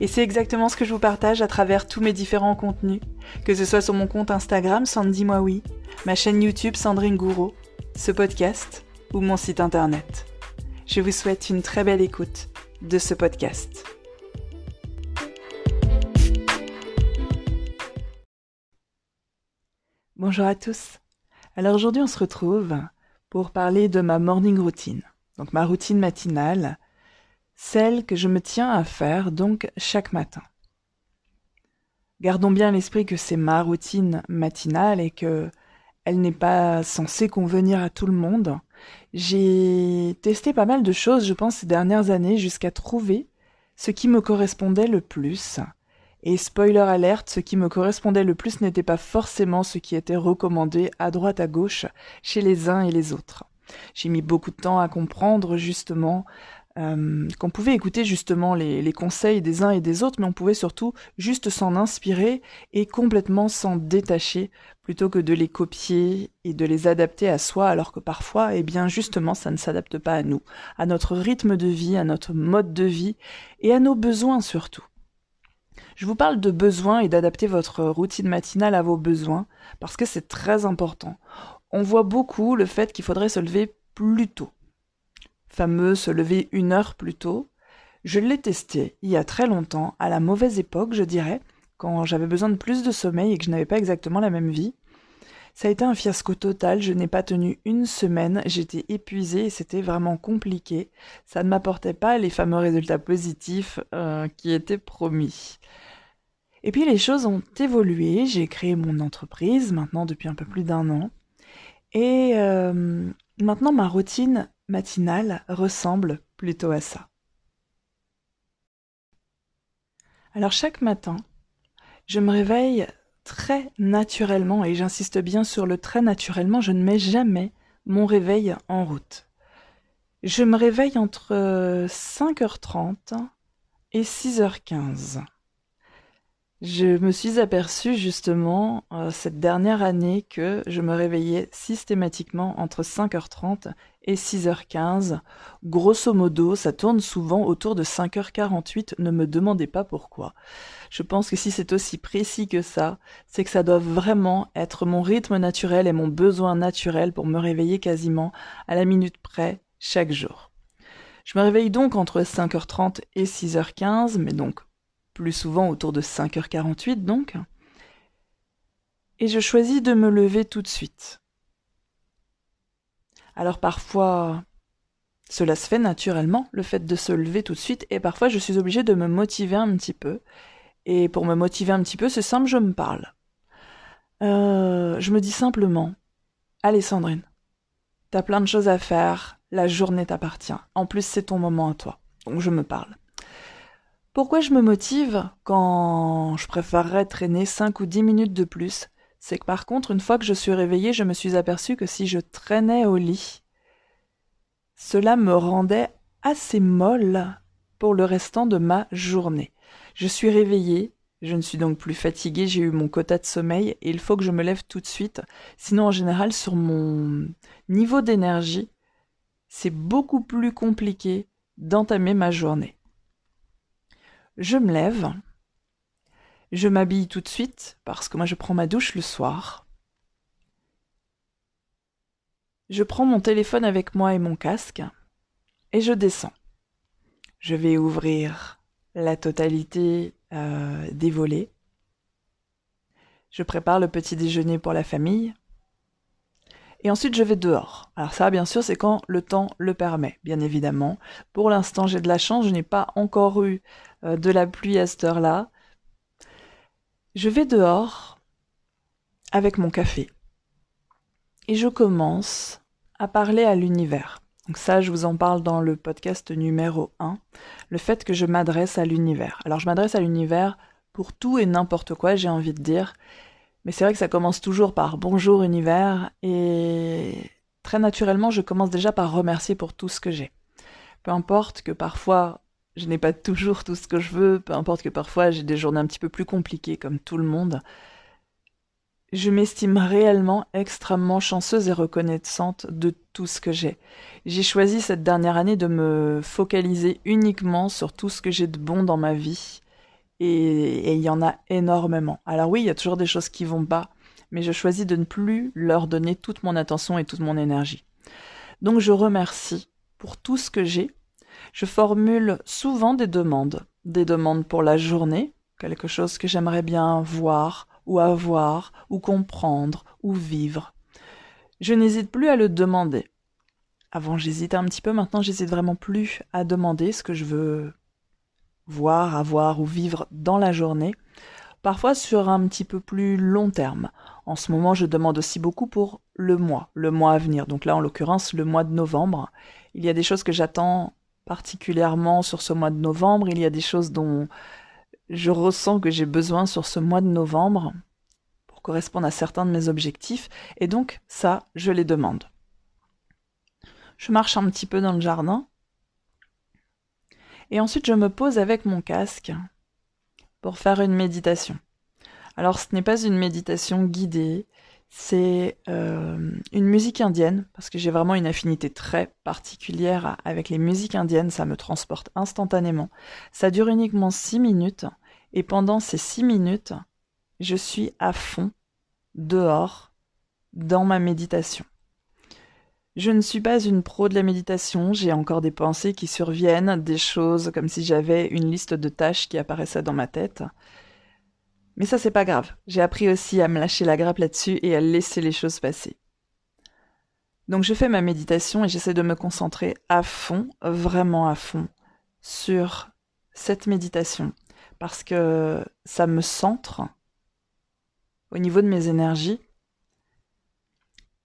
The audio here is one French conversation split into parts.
Et c'est exactement ce que je vous partage à travers tous mes différents contenus, que ce soit sur mon compte Instagram Sandy Moi ma chaîne YouTube Sandrine Gouraud, ce podcast ou mon site internet. Je vous souhaite une très belle écoute de ce podcast. Bonjour à tous. Alors aujourd'hui on se retrouve pour parler de ma morning routine. Donc ma routine matinale celle que je me tiens à faire donc chaque matin. Gardons bien l'esprit que c'est ma routine matinale et que elle n'est pas censée convenir à tout le monde. J'ai testé pas mal de choses, je pense, ces dernières années jusqu'à trouver ce qui me correspondait le plus. Et spoiler alerte, ce qui me correspondait le plus n'était pas forcément ce qui était recommandé à droite à gauche chez les uns et les autres. J'ai mis beaucoup de temps à comprendre justement euh, qu'on pouvait écouter justement les, conseils des uns et des autres, mais on pouvait surtout juste s'en inspirer et complètement s'en détacher plutôt que de les copier et de les adapter à soi, alors que parfois, eh bien justement, ça ne s'adapte pas à nous, à notre rythme de vie, à notre mode de vie et à nos besoins surtout. Je vous parle de besoins et d'adapter votre routine matinale à vos besoins parce que c'est très important. On voit beaucoup le fait qu'il faudrait se lever plus tôt fameux se lever une heure plus tôt, je l'ai testé il y a très longtemps, à la mauvaise époque, je dirais, quand j'avais besoin de plus de sommeil et que je n'avais pas exactement la même vie. Ça a été un fiasco total, je n'ai pas tenu une semaine, j'étais épuisée et c'était vraiment compliqué. Ça ne m'apportait pas les fameux résultats positifs euh, qui étaient promis. Et puis les choses ont évolué, j'ai créé mon entreprise maintenant depuis un peu plus d'un an. Et euh, maintenant ma routine matinale ressemble plutôt à ça. Alors chaque matin, je me réveille très naturellement, et j'insiste bien sur le très naturellement, je ne mets jamais mon réveil en route. Je me réveille entre 5h30 et 6h15. Je me suis aperçu justement euh, cette dernière année que je me réveillais systématiquement entre 5h30 et 6h15. Grosso modo, ça tourne souvent autour de 5h48, ne me demandez pas pourquoi. Je pense que si c'est aussi précis que ça, c'est que ça doit vraiment être mon rythme naturel et mon besoin naturel pour me réveiller quasiment à la minute près chaque jour. Je me réveille donc entre 5h30 et 6h15, mais donc plus souvent autour de 5h48 donc, et je choisis de me lever tout de suite. Alors parfois, cela se fait naturellement, le fait de se lever tout de suite, et parfois je suis obligée de me motiver un petit peu. Et pour me motiver un petit peu, c'est simple, je me parle. Euh, je me dis simplement, allez Sandrine, t'as plein de choses à faire, la journée t'appartient. En plus, c'est ton moment à toi. Donc je me parle. Pourquoi je me motive quand je préférerais traîner 5 ou 10 minutes de plus? C'est que par contre, une fois que je suis réveillée, je me suis aperçue que si je traînais au lit, cela me rendait assez molle pour le restant de ma journée. Je suis réveillée, je ne suis donc plus fatiguée, j'ai eu mon quota de sommeil et il faut que je me lève tout de suite. Sinon, en général, sur mon niveau d'énergie, c'est beaucoup plus compliqué d'entamer ma journée. Je me lève. Je m'habille tout de suite parce que moi je prends ma douche le soir. Je prends mon téléphone avec moi et mon casque et je descends. Je vais ouvrir la totalité euh, des volets. Je prépare le petit déjeuner pour la famille. Et ensuite, je vais dehors. Alors ça, bien sûr, c'est quand le temps le permet, bien évidemment. Pour l'instant, j'ai de la chance, je n'ai pas encore eu euh, de la pluie à cette heure-là. Je vais dehors avec mon café. Et je commence à parler à l'univers. Donc ça, je vous en parle dans le podcast numéro 1, le fait que je m'adresse à l'univers. Alors je m'adresse à l'univers pour tout et n'importe quoi, j'ai envie de dire. Mais c'est vrai que ça commence toujours par bonjour univers et très naturellement, je commence déjà par remercier pour tout ce que j'ai. Peu importe que parfois je n'ai pas toujours tout ce que je veux, peu importe que parfois j'ai des journées un petit peu plus compliquées comme tout le monde, je m'estime réellement extrêmement chanceuse et reconnaissante de tout ce que j'ai. J'ai choisi cette dernière année de me focaliser uniquement sur tout ce que j'ai de bon dans ma vie. Et il y en a énormément. Alors oui, il y a toujours des choses qui vont pas, mais je choisis de ne plus leur donner toute mon attention et toute mon énergie. Donc je remercie pour tout ce que j'ai. Je formule souvent des demandes. Des demandes pour la journée, quelque chose que j'aimerais bien voir, ou avoir, ou comprendre, ou vivre. Je n'hésite plus à le demander. Avant j'hésitais un petit peu, maintenant j'hésite vraiment plus à demander ce que je veux voir, avoir ou vivre dans la journée, parfois sur un petit peu plus long terme. En ce moment, je demande aussi beaucoup pour le mois, le mois à venir. Donc là, en l'occurrence, le mois de novembre. Il y a des choses que j'attends particulièrement sur ce mois de novembre. Il y a des choses dont je ressens que j'ai besoin sur ce mois de novembre pour correspondre à certains de mes objectifs, et donc ça, je les demande. Je marche un petit peu dans le jardin, et ensuite je me pose avec mon casque pour faire une méditation. Alors ce n'est pas une méditation guidée, c'est euh, une musique indienne, parce que j'ai vraiment une affinité très particulière avec les musiques indiennes, ça me transporte instantanément. Ça dure uniquement 6 minutes, et pendant ces 6 minutes, je suis à fond, dehors, dans ma méditation. Je ne suis pas une pro de la méditation, j'ai encore des pensées qui surviennent, des choses comme si j'avais une liste de tâches qui apparaissait dans ma tête. Mais ça, c'est pas grave. J'ai appris aussi à me lâcher la grappe là-dessus et à laisser les choses passer. Donc je fais ma méditation et j'essaie de me concentrer à fond, vraiment à fond, sur cette méditation. Parce que ça me centre au niveau de mes énergies.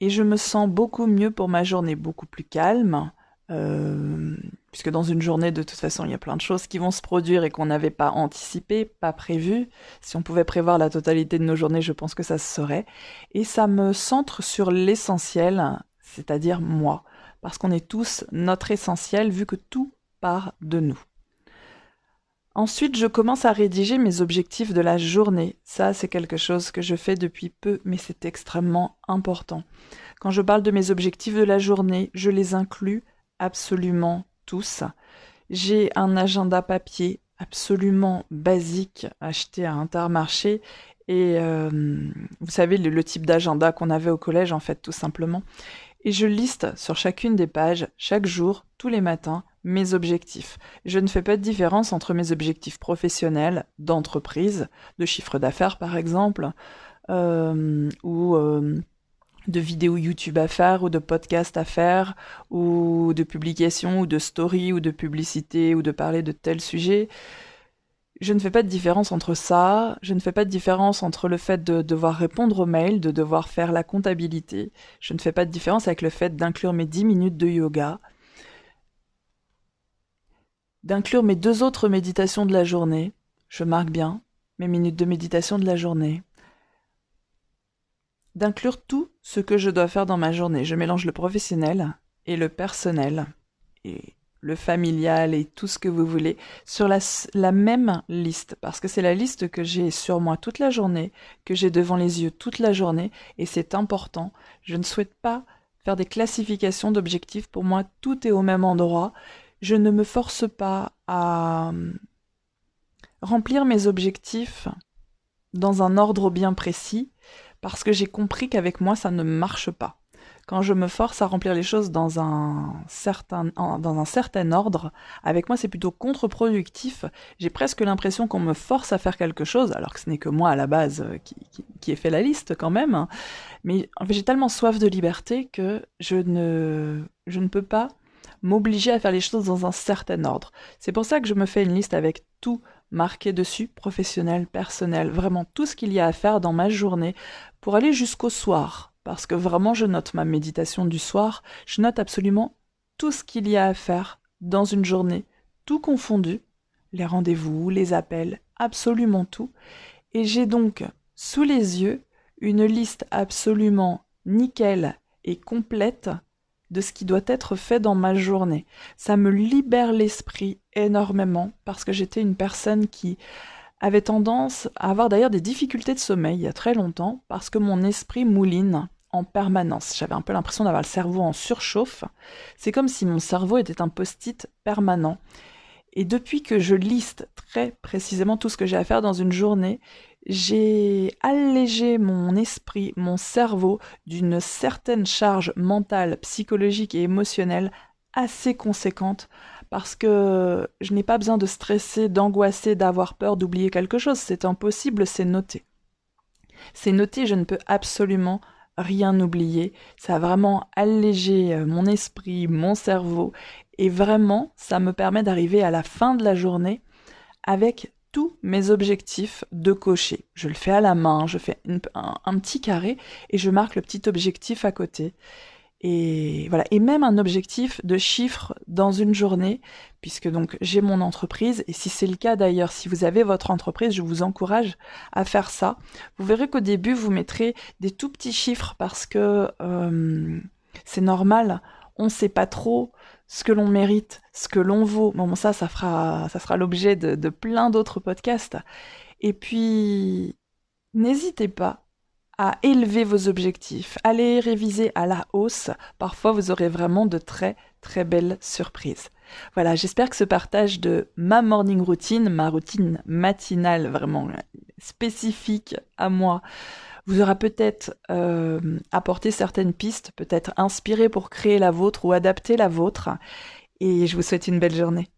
Et je me sens beaucoup mieux pour ma journée, beaucoup plus calme, euh, puisque dans une journée, de toute façon, il y a plein de choses qui vont se produire et qu'on n'avait pas anticipé, pas prévu. Si on pouvait prévoir la totalité de nos journées, je pense que ça se serait. Et ça me centre sur l'essentiel, c'est-à-dire moi, parce qu'on est tous notre essentiel, vu que tout part de nous. Ensuite, je commence à rédiger mes objectifs de la journée. Ça, c'est quelque chose que je fais depuis peu, mais c'est extrêmement important. Quand je parle de mes objectifs de la journée, je les inclus absolument tous. J'ai un agenda papier absolument basique acheté à Intermarché et euh, vous savez le, le type d'agenda qu'on avait au collège en fait tout simplement. Et je liste sur chacune des pages chaque jour, tous les matins, mes objectifs. Je ne fais pas de différence entre mes objectifs professionnels, d'entreprise, de chiffre d'affaires par exemple, euh, ou euh, de vidéos YouTube à faire ou de podcasts à faire ou de publications ou de stories ou de publicité ou de parler de tel sujet. Je ne fais pas de différence entre ça, je ne fais pas de différence entre le fait de devoir répondre aux mails, de devoir faire la comptabilité, je ne fais pas de différence avec le fait d'inclure mes 10 minutes de yoga, d'inclure mes deux autres méditations de la journée, je marque bien mes minutes de méditation de la journée, d'inclure tout ce que je dois faire dans ma journée. Je mélange le professionnel et le personnel et le familial et tout ce que vous voulez sur la, même liste parce que c'est la liste que j'ai sur moi toute la journée, que j'ai devant les yeux toute la journée et c'est important. Je ne souhaite pas faire des classifications d'objectifs. Pour moi, tout est au même endroit. Je ne me force pas à remplir mes objectifs dans un ordre bien précis parce que j'ai compris qu'avec moi ça ne marche pas. quand je me force à remplir les choses dans un certain, ordre, avec moi c'est plutôt contre-productif. J'ai presque l'impression qu'on me force à faire quelque chose, alors que ce n'est que moi à la base euh, qui, ai fait la liste quand même. Mais en fait, j'ai tellement soif de liberté que je ne, je ne peux pas m'obliger à faire les choses dans un certain ordre. C'est pour ça que je me fais une liste avec tout marqué dessus, professionnel, personnel, vraiment tout ce qu'il y a à faire dans ma journée pour aller jusqu'au soir. Parce que vraiment, je note ma méditation du soir, je note absolument tout ce qu'il y a à faire dans une journée, tout confondu, les rendez-vous, les appels, absolument tout. Et j'ai donc sous les yeux une liste absolument nickel et complète de ce qui doit être fait dans ma journée. Ça me libère l'esprit énormément parce que j'étais une personne qui avait tendance à avoir d'ailleurs des difficultés de sommeil il y a très longtemps parce que mon esprit mouline en permanence. J'avais un peu l'impression d'avoir le cerveau en surchauffe. C'est comme si mon cerveau était un post-it permanent. Et depuis que je liste très précisément tout ce que j'ai à faire dans une journée, j'ai allégé mon esprit, mon cerveau d'une certaine charge mentale, psychologique et émotionnelle assez conséquente parce que je n'ai pas besoin de stresser, d'angoisser, d'avoir peur, d'oublier quelque chose. C'est impossible, c'est noté. C'est noté, je ne peux absolument rien oublier. Ça a vraiment allégé euh, mon esprit, mon cerveau, et vraiment, ça me permet d'arriver à la fin de la journée avec tous mes objectifs de cocher. Je le fais à la main, je fais un, petit carré et je marque le petit objectif à côté. Et voilà, et même un objectif de chiffre dans une journée, puisque donc j'ai mon entreprise, et si c'est le cas d'ailleurs, si vous avez votre entreprise, je vous encourage à faire ça. Vous verrez qu'au début, vous mettrez des tout petits chiffres parce que euh, c'est normal, on ne sait pas trop ce que l'on mérite, ce que l'on vaut. Bon, ça, ça fera, ça sera l'objet de, de plein d'autres podcasts. Et puis, n'hésitez pas à élever vos objectifs, à les réviser à la hausse. Parfois, vous aurez vraiment de très, très belles surprises. Voilà, j'espère que ce partage de ma morning routine, ma routine matinale vraiment spécifique à moi, vous aura peut-être euh, apporté certaines pistes, peut-être inspiré pour créer la vôtre ou adapter la vôtre. Et je vous souhaite une belle journée.